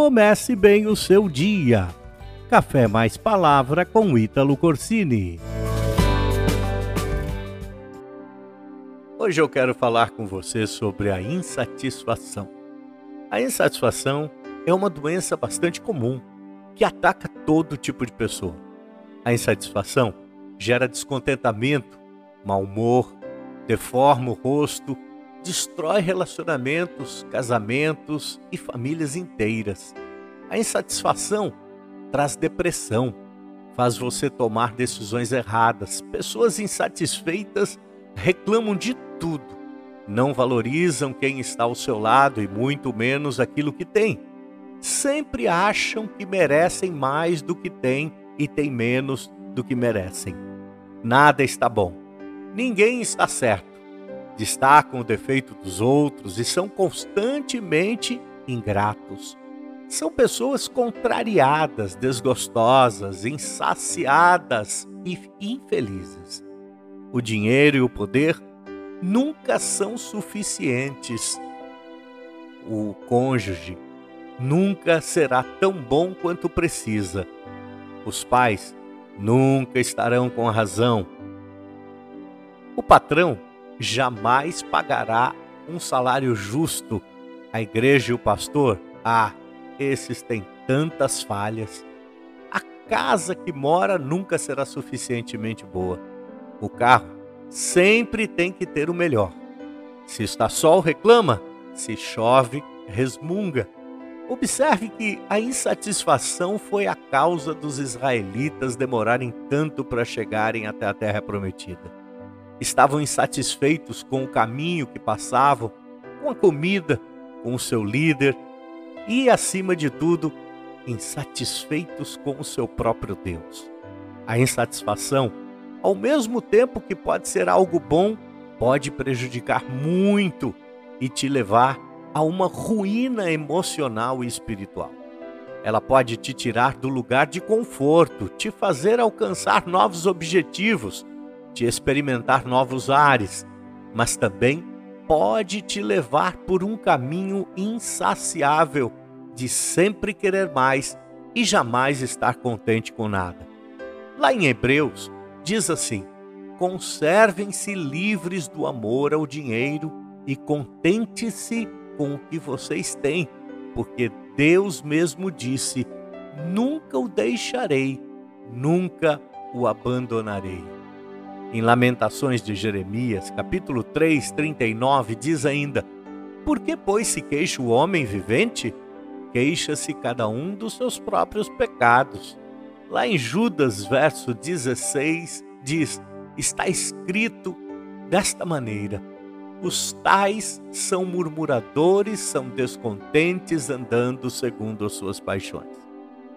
comece bem o seu dia. Café mais palavra com Ítalo Corsini. Hoje eu quero falar com você sobre a insatisfação. A insatisfação é uma doença bastante comum que ataca todo tipo de pessoa. A insatisfação gera descontentamento, mau humor, deforma o rosto, destrói relacionamentos, casamentos e famílias inteiras. A insatisfação traz depressão, faz você tomar decisões erradas. Pessoas insatisfeitas reclamam de tudo, não valorizam quem está ao seu lado e muito menos aquilo que tem. Sempre acham que merecem mais do que têm e têm menos do que merecem. Nada está bom. Ninguém está certo destacam o defeito dos outros e são constantemente ingratos. São pessoas contrariadas, desgostosas, insaciadas e infelizes. O dinheiro e o poder nunca são suficientes. O cônjuge nunca será tão bom quanto precisa. Os pais nunca estarão com a razão. O patrão jamais pagará um salário justo. A igreja e o pastor, ah, esses têm tantas falhas. A casa que mora nunca será suficientemente boa. O carro sempre tem que ter o melhor. Se está sol, reclama. Se chove, resmunga. Observe que a insatisfação foi a causa dos israelitas demorarem tanto para chegarem até a terra prometida estavam insatisfeitos com o caminho que passavam, com a comida, com o seu líder e, acima de tudo, insatisfeitos com o seu próprio Deus. A insatisfação, ao mesmo tempo que pode ser algo bom, pode prejudicar muito e te levar a uma ruína emocional e espiritual. Ela pode te tirar do lugar de conforto, te fazer alcançar novos objetivos, de experimentar novos ares, mas também pode te levar por um caminho insaciável de sempre querer mais e jamais estar contente com nada. Lá em Hebreus, diz assim: conservem-se livres do amor ao dinheiro e contente-se com o que vocês têm, porque Deus mesmo disse: nunca o deixarei, nunca o abandonarei. Em Lamentações de Jeremias, capítulo 3, 39, diz ainda: Por que, pois, se queixa o homem vivente? Queixa-se cada um dos seus próprios pecados. Lá em Judas, verso 16, diz: Está escrito desta maneira: Os tais são murmuradores, são descontentes, andando segundo as suas paixões.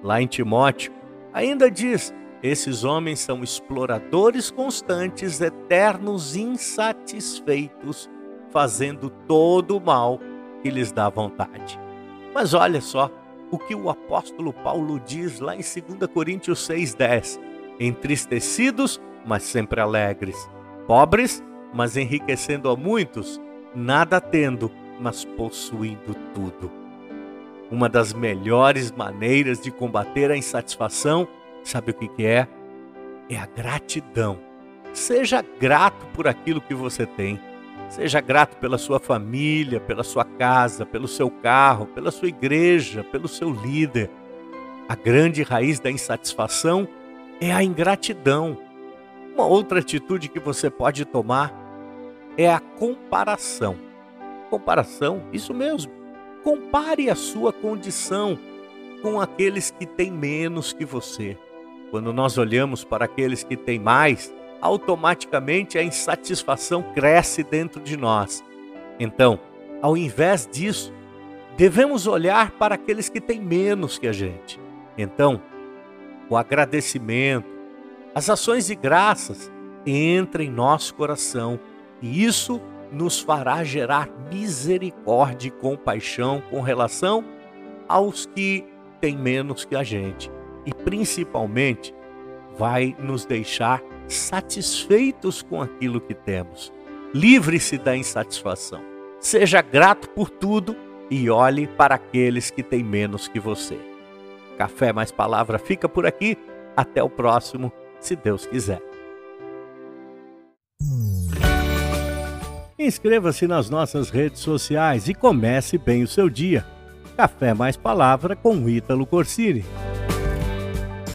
Lá em Timóteo, ainda diz: esses homens são exploradores constantes, eternos, insatisfeitos, fazendo todo o mal que lhes dá vontade. Mas olha só o que o apóstolo Paulo diz lá em 2 Coríntios 6,10: entristecidos, mas sempre alegres, pobres, mas enriquecendo a muitos, nada tendo, mas possuindo tudo. Uma das melhores maneiras de combater a insatisfação Sabe o que, que é? É a gratidão. Seja grato por aquilo que você tem. Seja grato pela sua família, pela sua casa, pelo seu carro, pela sua igreja, pelo seu líder. A grande raiz da insatisfação é a ingratidão. Uma outra atitude que você pode tomar é a comparação. Comparação, isso mesmo. Compare a sua condição com aqueles que têm menos que você. Quando nós olhamos para aqueles que têm mais, automaticamente a insatisfação cresce dentro de nós. Então, ao invés disso, devemos olhar para aqueles que têm menos que a gente. Então, o agradecimento, as ações de graças entram em nosso coração e isso nos fará gerar misericórdia e compaixão com relação aos que têm menos que a gente principalmente vai nos deixar satisfeitos com aquilo que temos. Livre-se da insatisfação. Seja grato por tudo e olhe para aqueles que têm menos que você. Café Mais Palavra fica por aqui. Até o próximo, se Deus quiser. Inscreva-se nas nossas redes sociais e comece bem o seu dia. Café Mais Palavra com Ítalo Corsini.